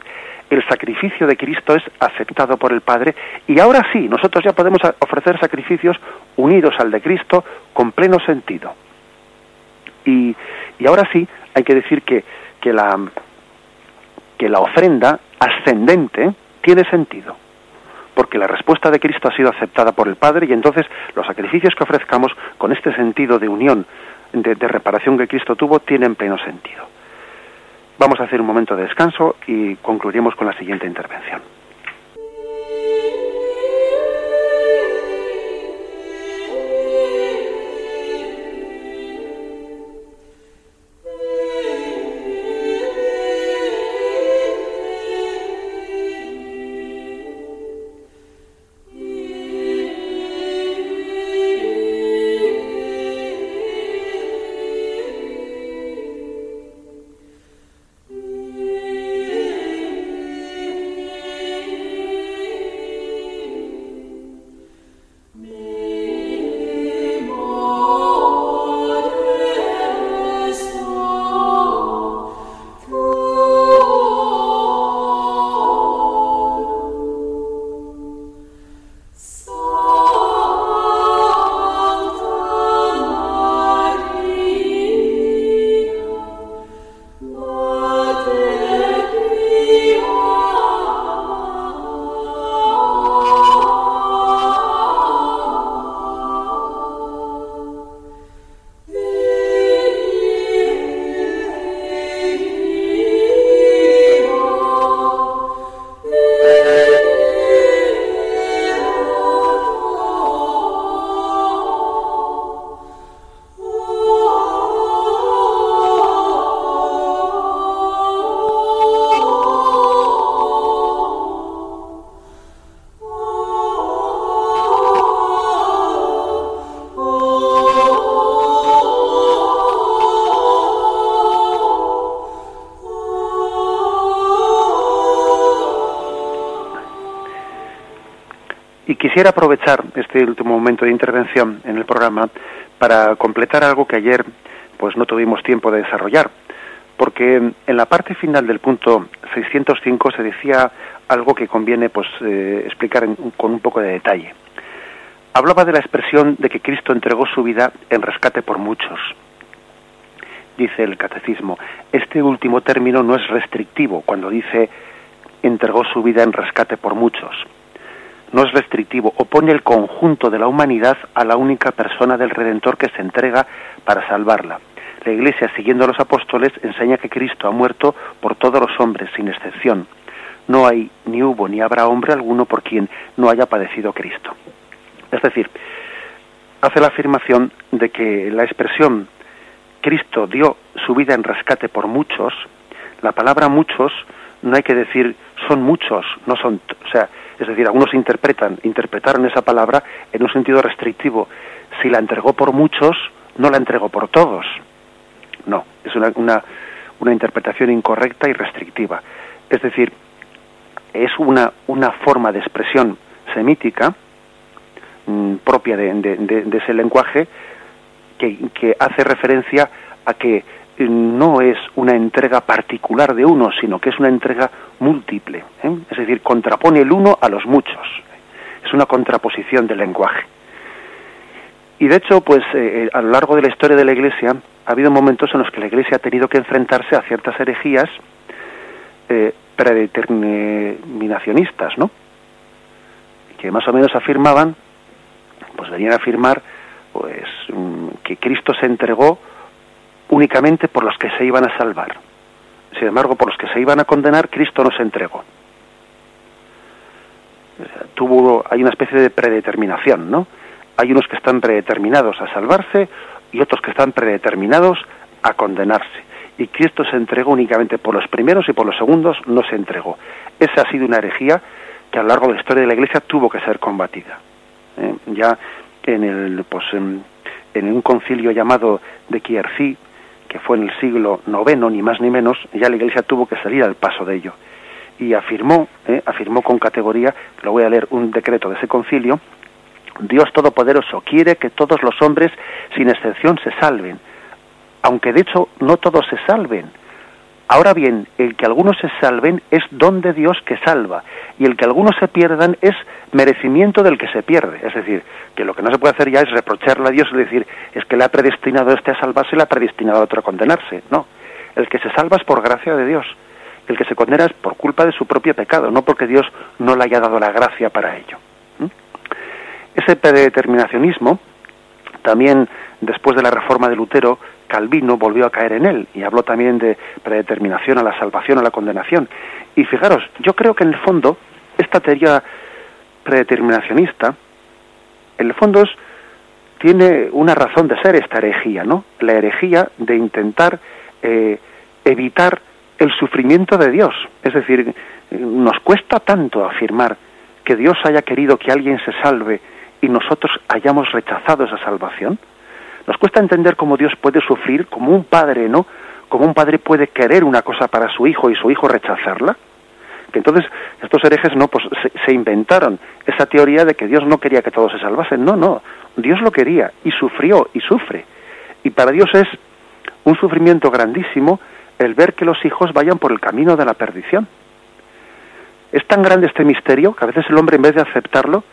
el sacrificio de Cristo es aceptado por el Padre y ahora sí, nosotros ya podemos ofrecer sacrificios unidos al de Cristo con pleno sentido. Y, y ahora sí, hay que decir que, que, la, que la ofrenda ascendente tiene sentido porque la respuesta de Cristo ha sido aceptada por el Padre y entonces los sacrificios que ofrezcamos con este sentido de unión, de, reparación que Cristo tuvo, tienen pleno sentido. Vamos a hacer un momento de descanso y concluiremos con la siguiente intervención. Quisiera aprovechar este último momento de intervención en el programa para completar algo que ayer pues no tuvimos tiempo de desarrollar, porque en la parte final del punto 605 se decía algo que conviene pues eh, explicar con un poco de detalle. Hablaba de la expresión de que Cristo entregó su vida en rescate por muchos. Dice el catecismo, este último término no es restrictivo cuando dice entregó su vida en rescate por muchos no es restrictivo, opone el conjunto de la humanidad a la única persona del Redentor que se entrega para salvarla. La Iglesia, siguiendo a los apóstoles, enseña que Cristo ha muerto por todos los hombres, sin excepción. No hay, ni hubo, ni habrá hombre alguno por quien no haya padecido Cristo. Es decir, hace la afirmación de que la expresión Cristo dio su vida en rescate por muchos, la palabra muchos no hay que decir son muchos, no son, o sea, es decir, algunos interpretan, interpretaron esa palabra en un sentido restrictivo. Si la entregó por muchos, no la entregó por todos. No, es una, una, una interpretación incorrecta y restrictiva. Es decir, es una, una forma de expresión semítica mm, propia de, de, ese lenguaje que, que hace referencia a que no es una entrega particular de uno, sino que es una entrega múltiple. ¿eh? Es decir, contrapone el uno a los muchos. Es una contraposición del lenguaje. Y de hecho, pues eh, eh, a lo largo de la historia de la Iglesia ha habido momentos en los que la Iglesia ha tenido que enfrentarse a ciertas herejías predeterminacionistas, ¿no? Que más o menos afirmaban, pues venían a afirmar, pues mm, que Cristo se entregó únicamente por los que se iban a salvar. Sin embargo, por los que se iban a condenar, Cristo no se entregó. Tuvo, hay una especie de predeterminación, ¿no? Hay unos que están predeterminados a salvarse y otros que están predeterminados a condenarse. Y Cristo se entregó únicamente por los primeros y por los segundos no se entregó. Esa ha sido una herejía que a lo largo de la historia de la Iglesia tuvo que ser combatida. ¿eh? Ya en el, pues, en, un concilio llamado de Quiercí, que fue en el siglo IX, ni más ni menos, ya la Iglesia tuvo que salir al paso de ello. Y afirmó, eh, afirmó con categoría, lo voy a leer un decreto de ese concilio, Dios Todopoderoso quiere que todos los hombres, sin excepción, se salven, aunque de hecho no todos se salven, Ahora bien, el que algunos se salven es don de Dios que salva, y el que algunos se pierdan es merecimiento del que se pierde. Es decir, que lo que no se puede hacer ya es reprocharle a Dios y decir, es que le ha predestinado a este a salvarse y le ha predestinado a otro a condenarse. No, el que se salva es por gracia de Dios, el que se condena es por culpa de su propio pecado, no porque Dios no le haya dado la gracia para ello. ¿Mm? Ese predeterminacionismo, también después de la reforma de Lutero, Calvino volvió a caer en él y habló también de predeterminación a la salvación, a la condenación. Y fijaros, yo creo que en el fondo esta teoría predeterminacionista, en el fondo es, tiene una razón de ser esta herejía, ¿no? La herejía de intentar eh, evitar el sufrimiento de Dios. Es decir, nos cuesta tanto afirmar que Dios haya querido que alguien se salve y nosotros hayamos rechazado esa salvación. Nos cuesta entender cómo Dios puede sufrir como un padre, ¿no? Como un padre puede querer una cosa para su hijo y su hijo rechazarla. Que entonces estos herejes no pues se, inventaron esa teoría de que Dios no quería que todos se salvasen. No, no, Dios lo quería y sufrió y sufre. Y para Dios es un sufrimiento grandísimo el ver que los hijos vayan por el camino de la perdición. Es tan grande este misterio que a veces el hombre en vez de aceptarlo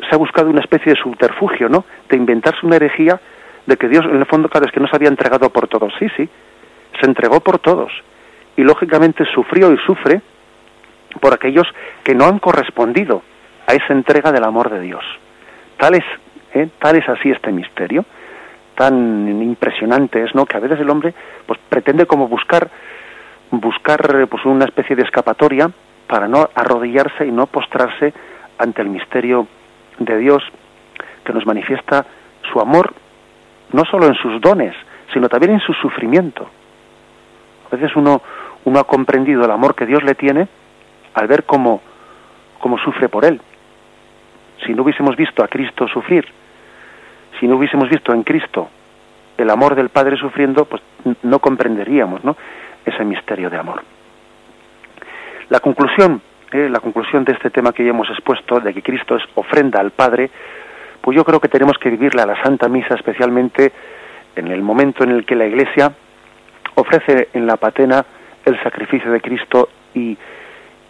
se ha buscado una especie de subterfugio, ¿no? De inventarse una herejía de que Dios, en el fondo, claro, es que no se había entregado por todos. Sí, sí, se entregó por todos. Y lógicamente sufrió y sufre por aquellos que no han correspondido a esa entrega del amor de Dios. Tal es, ¿eh? tal es así este misterio, tan impresionante es, ¿no? Que a veces el hombre, pues, pretende como buscar, buscar, pues, una especie de escapatoria para no arrodillarse y no postrarse ante el misterio de Dios que nos manifiesta su amor no solo en sus dones, sino también en su sufrimiento. A veces uno, uno ha comprendido el amor que Dios le tiene al ver cómo, cómo sufre por él. Si no hubiésemos visto a Cristo sufrir, si no hubiésemos visto en Cristo el amor del Padre sufriendo, pues no comprenderíamos ¿no? ese misterio de amor. La conclusión, eh, la conclusión de este tema que ya hemos expuesto, de que Cristo es ofrenda al Padre, pues yo creo que tenemos que vivirla la Santa Misa especialmente en el momento en el que la Iglesia ofrece en la patena el sacrificio de Cristo y,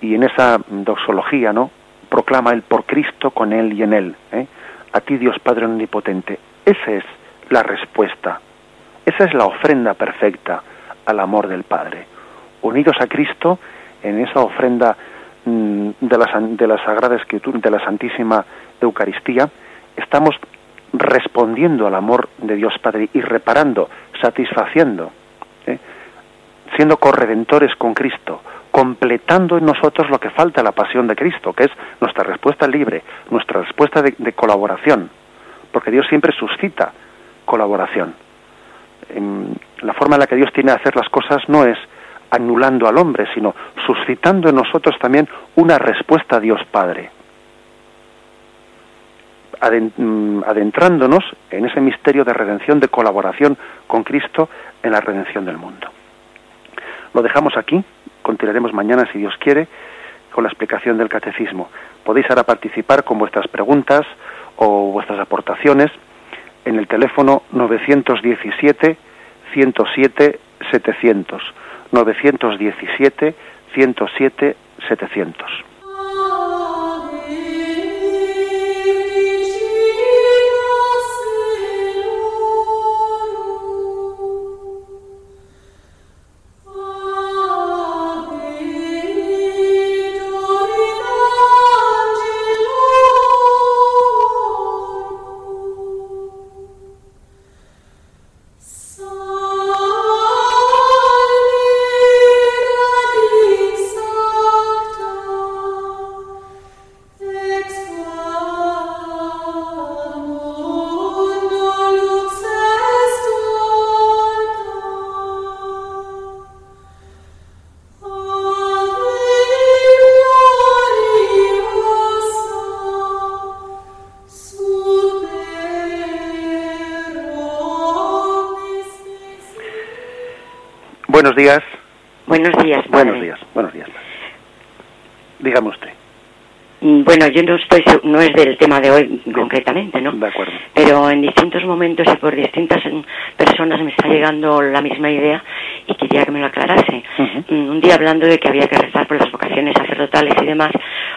y en esa doxología, ¿no? Proclama el por Cristo, con Él y en Él. ¿eh? A ti Dios Padre Omnipotente. Esa es la respuesta. Esa es la ofrenda perfecta al amor del Padre. Unidos a Cristo en esa ofrenda mm, de la, de la Sagrada Escritura, de la Santísima Eucaristía, estamos respondiendo al amor de Dios Padre y reparando, satisfaciendo, ¿eh? siendo corredentores con Cristo, completando en nosotros lo que falta la pasión de Cristo, que es nuestra respuesta libre, nuestra respuesta de, colaboración, porque Dios siempre suscita colaboración. la forma en la que Dios tiene de hacer las cosas no es anulando al hombre, sino suscitando en nosotros también una respuesta a Dios Padre. Mm, adentrándonos en ese misterio de redención, de colaboración con Cristo en la redención del mundo. Lo dejamos aquí, continuaremos mañana si Dios quiere con la explicación del catecismo. Podéis ahora participar con vuestras preguntas o vuestras aportaciones en el teléfono 917 107 700 917 107 700. Días. Buenos días. Buenos días, buenos días. Dígame usted. Mm, bueno, yo no estoy, no es del tema de hoy concretamente, ¿no? De acuerdo. Pero en distintos momentos y por distintas personas me está llegando la misma idea y quería que me lo aclarase. Mm, un día hablando de que había que rezar por las vocaciones sacerdotales y demás,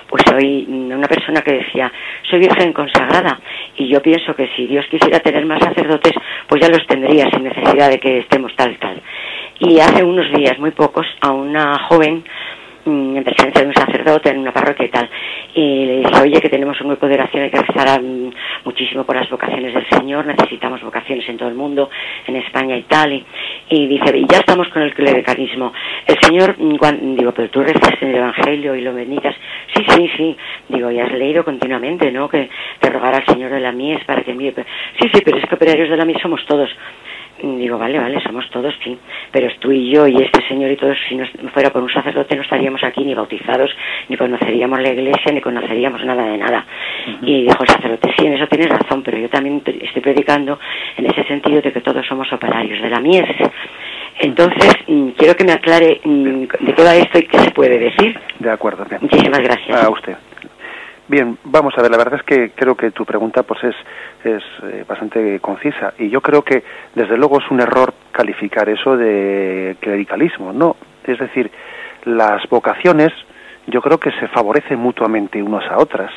pues soy una persona que decía, soy virgen consagrada y yo pienso que si Dios quisiera tener más sacerdotes, pues ya los tendría sin necesidad de que estemos tal tal. Y hace unos días, muy pocos, a una joven Mm, en presencia de un sacerdote en una parroquia y tal. Y le dije, oye, que tenemos un grupo de oración, hay que rezar mm, muchísimo por las vocaciones del Señor, necesitamos vocaciones en todo el mundo, en España y tal. Y, dice, y ya estamos con el clericalismo. El Señor, mm, digo, pero tú rezas en el Evangelio y lo benditas. Sí, sí, sí. Digo, y has leído continuamente, ¿no? Que, te rogar al Señor de la mies para que envíe. Sí, sí, pero es que operarios de la mies somos todos. Digo, vale, vale, somos todos, sí, pero tú y yo y este señor y todos, si no fuera por un sacerdote no estaríamos aquí ni bautizados, ni conoceríamos la iglesia, ni conoceríamos nada de nada. Y dijo el sacerdote, sí, en eso tienes razón, pero yo también estoy predicando en ese sentido de que todos somos operarios de la mies. Entonces, mm, quiero que me aclare mm, de qué va esto y qué se puede decir. De acuerdo. Muchísimas gracias. A usted. Bien, vamos a ver, la verdad es que creo que tu pregunta pues es, es eh, bastante concisa y yo creo que desde luego es un error calificar eso de clericalismo, no, es decir, las vocaciones yo creo que se favorecen mutuamente unas a otras.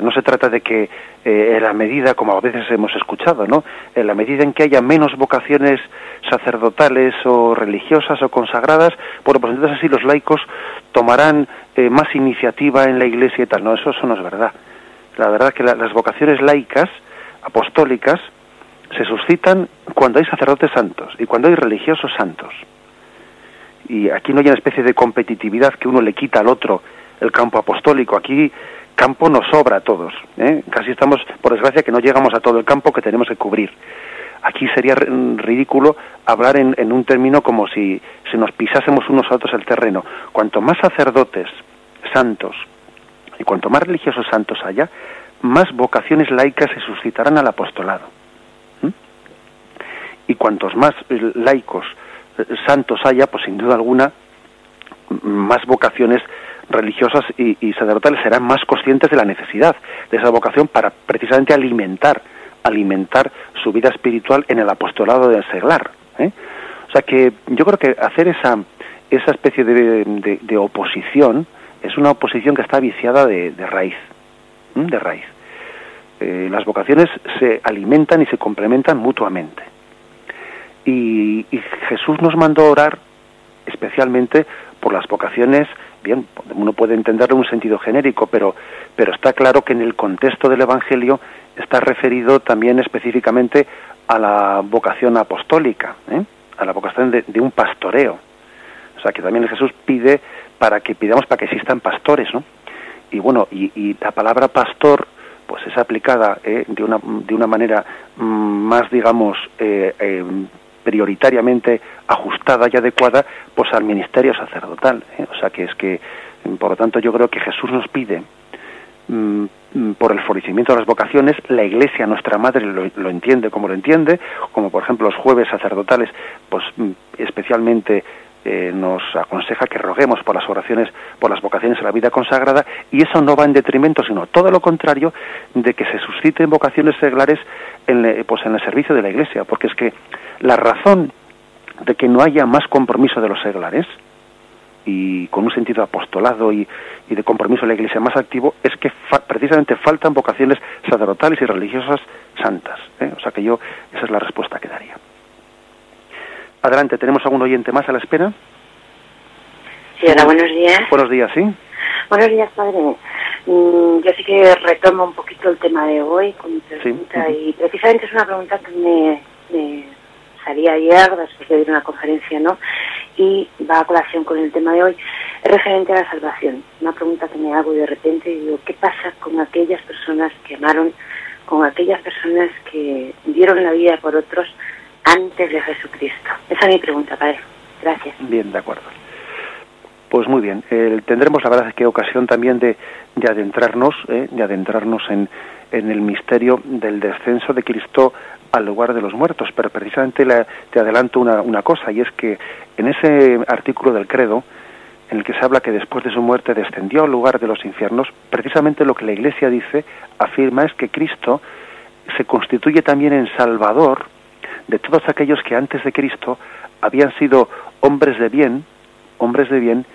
No se trata de que eh, en la medida, como a veces hemos escuchado, ¿no? En la medida en que haya menos vocaciones sacerdotales o religiosas o consagradas, bueno, pues entonces así los laicos tomarán eh, más iniciativa en la iglesia y tal. No, eso, eso no es verdad. La verdad es que las vocaciones laicas, apostólicas, se suscitan cuando hay sacerdotes santos y cuando hay religiosos santos. Y aquí no hay una especie de competitividad que uno le quita al otro el campo apostólico. Aquí campo nos sobra a todos. ¿eh? Casi estamos, por desgracia, que no llegamos a todo el campo que tenemos que cubrir. Aquí sería ridículo hablar en, un término como si, si nos pisásemos unos a otros el terreno. Cuanto más sacerdotes santos y cuanto más religiosos santos haya, más vocaciones laicas se suscitarán al apostolado. Y cuantos más laicos eh, santos haya, pues sin duda alguna, más vocaciones religiosas y, sacerdotales serán más conscientes de la necesidad de esa vocación para precisamente alimentar alimentar su vida espiritual en el apostolado del seglar. ¿eh? O sea que yo creo que hacer esa esa especie de, oposición es una oposición que está viciada de, raíz, de raíz. Eh, las vocaciones se alimentan y se complementan mutuamente. Y, y Jesús nos mandó orar especialmente por las vocaciones bien, uno puede entenderlo en un sentido genérico, pero, pero está claro que en el contexto del Evangelio está referido también específicamente a la vocación apostólica, ¿eh? a la vocación de, un pastoreo. O sea, que también Jesús pide para que pidamos para que existan pastores, ¿no? Y bueno, y, la palabra pastor pues es aplicada ¿eh? de, una, de una manera mm, más, digamos, eh, prioritariamente ajustada y adecuada pues al ministerio sacerdotal ¿eh? o sea que es que por lo tanto yo creo que Jesús nos pide mm, mm, por el florecimiento de las vocaciones, la Iglesia, nuestra Madre, lo, entiende como lo entiende, como por ejemplo los jueves sacerdotales, pues mm, especialmente eh, nos aconseja que roguemos por las oraciones, por las vocaciones a la vida consagrada, y eso no va en detrimento, sino todo lo contrario, de que se susciten vocaciones seglares en, pues en el servicio de la Iglesia, porque es que la razón de que no haya más compromiso de los seglares y con un sentido apostolado y, de compromiso de la Iglesia más activo es que precisamente faltan vocaciones sacerdotales y religiosas santas. ¿eh? O sea que yo esa es la respuesta que daría. Adelante, ¿tenemos algún oyente más a la espera? Sí, hola, buenos días. Buenos días, sí. Buenos días, padre. Mm, yo sí que retomo un poquito el tema de hoy con mi pregunta y precisamente es una pregunta que me, me salía ayer después de una conferencia, ¿no? Y va a colación con el tema de hoy, es referente a la salvación. Una pregunta que me hago de repente y digo, ¿qué pasa con aquellas personas que amaron, con aquellas personas que dieron la vida por otros antes de Jesucristo? Esa es mi pregunta, Padre. Gracias. Bien, de acuerdo. Pues muy bien, tendremos la verdad que ocasión también de, de adentrarnos, ¿eh? de adentrarnos en, en el misterio del descenso de Cristo al lugar de los muertos. Pero precisamente te adelanto una, una cosa, y es que en ese artículo del credo, en el que se habla que después de su muerte descendió al lugar de los infiernos, precisamente lo que la Iglesia dice, afirma es que Cristo se constituye también en Salvador de todos aquellos que antes de Cristo habían sido hombres de bien, hombres de bien,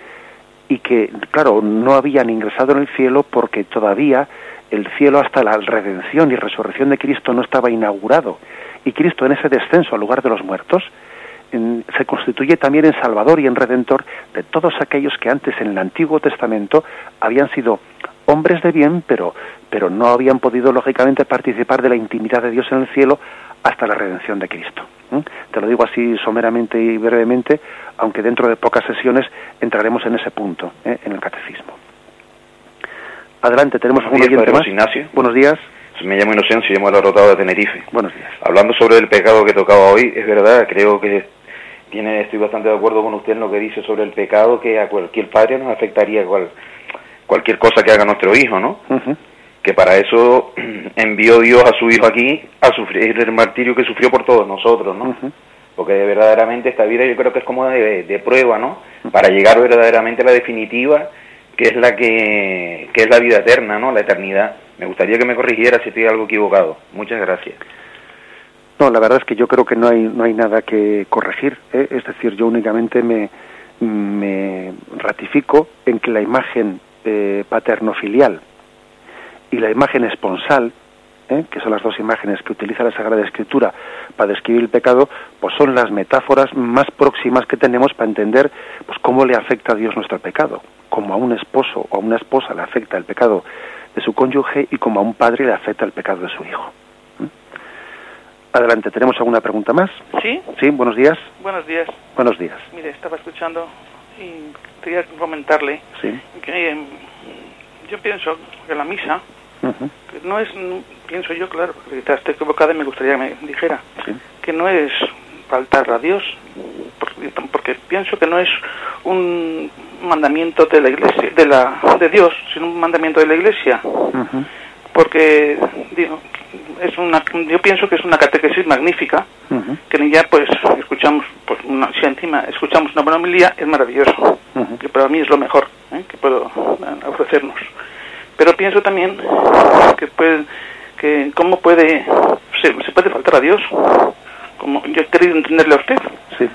y que, claro, no habían ingresado en el cielo porque todavía el cielo hasta la redención y resurrección de Cristo no estaba inaugurado. Y Cristo en ese descenso al lugar de los muertos se constituye también en Salvador y en Redentor de todos aquellos que antes en el Antiguo Testamento habían sido hombres de bien, pero, pero no habían podido lógicamente participar de la intimidad de Dios en el cielo hasta la redención de Cristo. Te lo digo así someramente y brevemente, aunque dentro de pocas sesiones entraremos en ese punto, ¿eh? en el catecismo. Adelante, tenemos algún oyente más. Ignacio. Buenos días. Me llamo Inocencio, llamo al Rotado de Tenerife. Buenos días. Hablando sobre el pecado que tocaba hoy, es verdad, creo que tiene, estoy bastante de acuerdo con usted en lo que dice sobre el pecado, que a cualquier padre nos afectaría cual, cualquier cosa que haga nuestro hijo, ¿no? Que para eso envió Dios a su hijo aquí a sufrir el martirio que sufrió por todos nosotros, ¿no? Porque verdaderamente esta vida yo creo que es como de, prueba, ¿no? Para llegar verdaderamente a la definitiva, que es la que, que es la vida eterna, ¿no? La eternidad. Me gustaría que me corrigiera si estoy algo equivocado. Muchas gracias. No, la verdad es que yo creo que no hay, no hay nada que corregir. ¿eh? Es decir, yo únicamente me, me ratifico en que la imagen eh, paterno-filial y la imagen esponsal, ¿eh? que son las dos imágenes que utiliza la Sagrada Escritura para describir el pecado, pues son las metáforas más próximas que tenemos para entender pues cómo le afecta a Dios nuestro pecado, como a un esposo o a una esposa le afecta el pecado de su cónyuge y como a un padre le afecta el pecado de su hijo. Adelante, ¿tenemos alguna pregunta más? Sí. Sí, buenos días. Buenos días. Buenos días. Mire, estaba escuchando y quería comentarle sí. que em, yo pienso que la misa que no es, pienso yo, claro, porque está equivocada y me gustaría que me dijera, que no es faltar a Dios, porque, pienso que no es un mandamiento de la iglesia, de la de Dios, sino un mandamiento de la iglesia, porque digo, es una, yo pienso que es una catequesis magnífica, que ya pues escuchamos, pues una, si encima escuchamos una buena homilía, es maravilloso, que para mí es lo mejor ¿eh? que puedo eh, ofrecernos. Pero pienso también que puede, que cómo puede, se, puede faltar a Dios, como yo he querido entenderle a usted.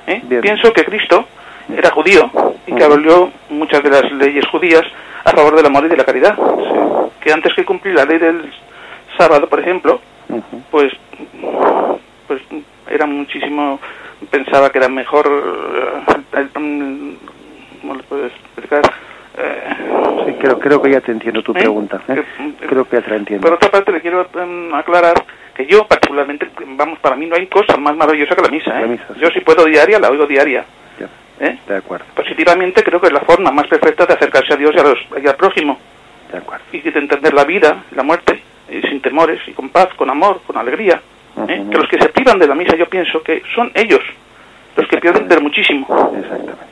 ¿eh? Pienso que Cristo era judío y que abolió muchas de las leyes judías a favor del amor y de la caridad. Que antes que cumplir la ley del sábado, por ejemplo, pues, pues era muchísimo, pensaba que era mejor, eh, ¿cómo le puedo explicar? Eh, sí, creo, creo que ya te entiendo tu ¿Eh? pregunta. creo que ya te la entiendo. Por otra parte, le quiero em, aclarar que yo, particularmente, vamos, para mí no hay cosa más maravillosa que la misa. Yo, si puedo diaria, la oigo diaria. De acuerdo. Positivamente, creo que es la forma más perfecta de acercarse a Dios y, a los, y al prójimo. De acuerdo. Y de entender la vida, la muerte, y sin temores y con paz, con amor, con alegría. ¿eh? Que los que se privan de la misa, yo pienso que son ellos los que pierden muchísimo. Exactamente.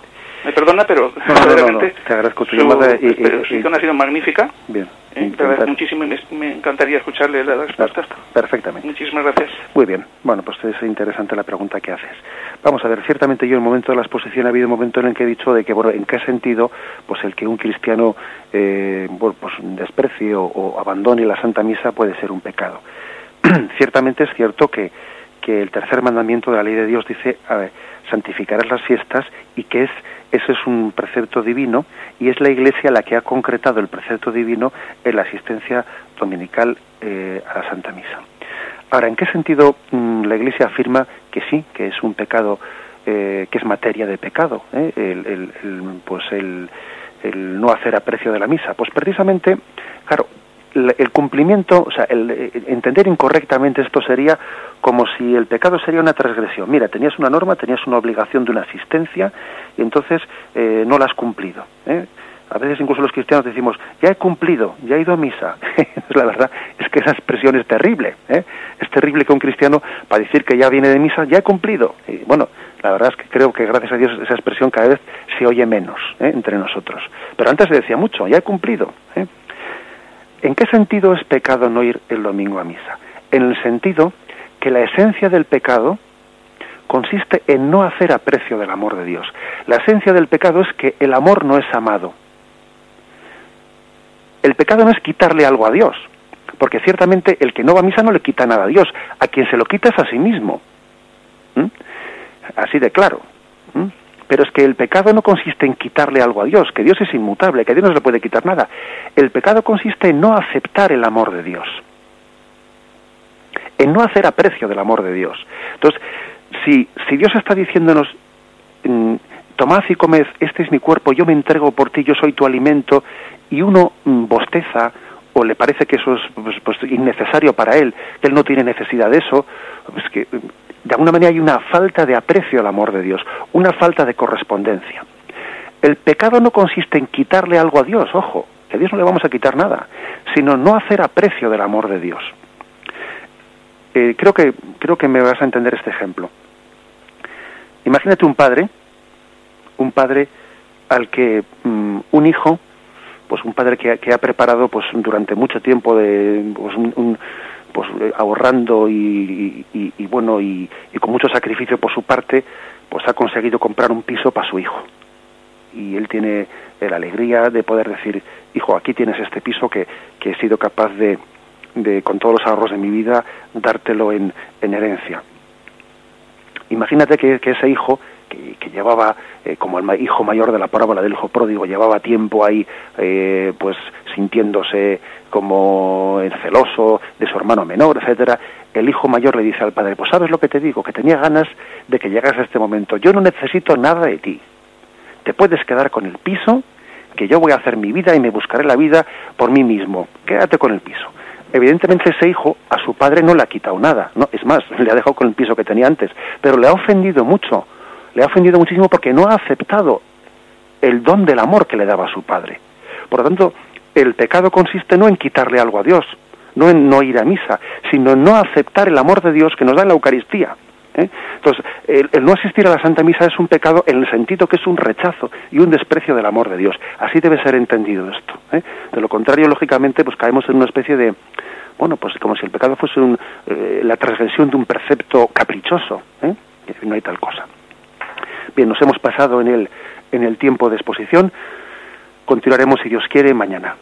Me perdona, pero no, te agradezco tu llamada. Y, y, ha sido magnífica. Bien. ¿Eh? Te agradezco muchísimo y me, encantaría escucharle la respuesta. Perfectamente. Muchísimas gracias. Muy bien. Bueno, pues es interesante la pregunta que haces. Vamos a ver, ciertamente yo en el momento de la exposición ha habido un momento en el que he dicho de que, bueno, en qué sentido, pues el que un cristiano, eh, bueno, pues desprecie o abandone la Santa Misa puede ser un pecado. ciertamente es cierto que, que el tercer mandamiento de la ley de Dios dice, a ver, santificarás las fiestas y que es ese es un precepto divino y es la Iglesia la que ha concretado el precepto divino en la asistencia dominical eh, a la Santa Misa. Ahora, ¿en qué sentido mm, la Iglesia afirma que sí, que es un pecado, eh, que es materia de pecado, eh? el, pues el, el no hacer aprecio de la misa? Pues precisamente, claro, el cumplimiento, o sea, el, eh, entender incorrectamente esto sería como si el pecado sería una transgresión. Mira, tenías una norma, tenías una obligación de una asistencia y entonces eh, no la has cumplido. ¿eh? A veces incluso los cristianos decimos, ya he cumplido, ya he ido a misa. la verdad es que esa expresión es terrible. Es terrible que un cristiano, para decir que ya viene de misa, ya he cumplido. Y bueno, la verdad es que creo que gracias a Dios esa expresión cada vez se oye menos entre nosotros. Pero antes se decía mucho, ya he cumplido. ¿En qué sentido es pecado no ir el domingo a misa? En el sentido que la esencia del pecado consiste en no hacer aprecio del amor de Dios. La esencia del pecado es que el amor no es amado. El pecado no es quitarle algo a Dios, porque ciertamente el que no va a misa no le quita nada a Dios, a quien se lo quita es a sí mismo. ¿Mm? Así de claro. Pero es que el pecado no consiste en quitarle algo a Dios, que Dios es inmutable, que a Dios no se le puede quitar nada. El pecado consiste en no aceptar el amor de Dios, en no hacer aprecio del amor de Dios. Entonces, si, si Dios está diciéndonos, mm, tomad y comed, este es mi cuerpo, yo me entrego por ti, yo soy tu alimento, y uno mm, bosteza o le parece que eso es pues, pues, innecesario para él, que él no tiene necesidad de eso, pues que de alguna manera hay una falta de aprecio al amor de Dios, una falta de correspondencia. El pecado no consiste en quitarle algo a Dios, ojo, que a Dios no le vamos a quitar nada, sino no hacer aprecio del amor de Dios. Eh, creo, que, creo que me vas a entender este ejemplo. Imagínate un padre, un padre al que mm, un hijo pues un padre que, ha preparado pues durante mucho tiempo de pues, un, pues ahorrando y, bueno y, con mucho sacrificio por su parte pues ha conseguido comprar un piso para su hijo. Y él tiene la alegría de poder decir hijo aquí tienes este piso que, que he sido capaz de, de con todos los ahorros de mi vida dártelo en, en herencia imagínate que ese hijo que, llevaba, eh, como el hijo mayor de la parábola del hijo pródigo, llevaba tiempo ahí, eh, pues sintiéndose como el celoso de su hermano menor, etcétera, el hijo mayor le dice al padre, pues sabes lo que te digo, que tenía ganas de que llegas a este momento, yo no necesito nada de ti, te puedes quedar con el piso, que yo voy a hacer mi vida y me buscaré la vida por mí mismo, quédate con el piso evidentemente ese hijo a su padre no le ha quitado nada, no, es más, le ha dejado con el piso que tenía antes, pero le ha ofendido mucho, le ha ofendido muchísimo porque no ha aceptado el don del amor que le daba a su padre. Por lo tanto, el pecado consiste no en quitarle algo a Dios, no en no ir a misa, sino en no aceptar el amor de Dios que nos da en la Eucaristía. ¿eh? Entonces, el, no asistir a la Santa Misa es un pecado en el sentido que es un rechazo y un desprecio del amor de Dios. Así debe ser entendido esto. ¿eh? De lo contrario, lógicamente, pues caemos en una especie de, bueno, pues como si el pecado fuese eh, la transgresión de un precepto caprichoso. No hay tal cosa. Bien, nos hemos pasado en el, en el tiempo de exposición. Continuaremos, si Dios quiere, mañana.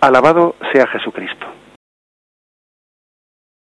Alabado sea Jesucristo.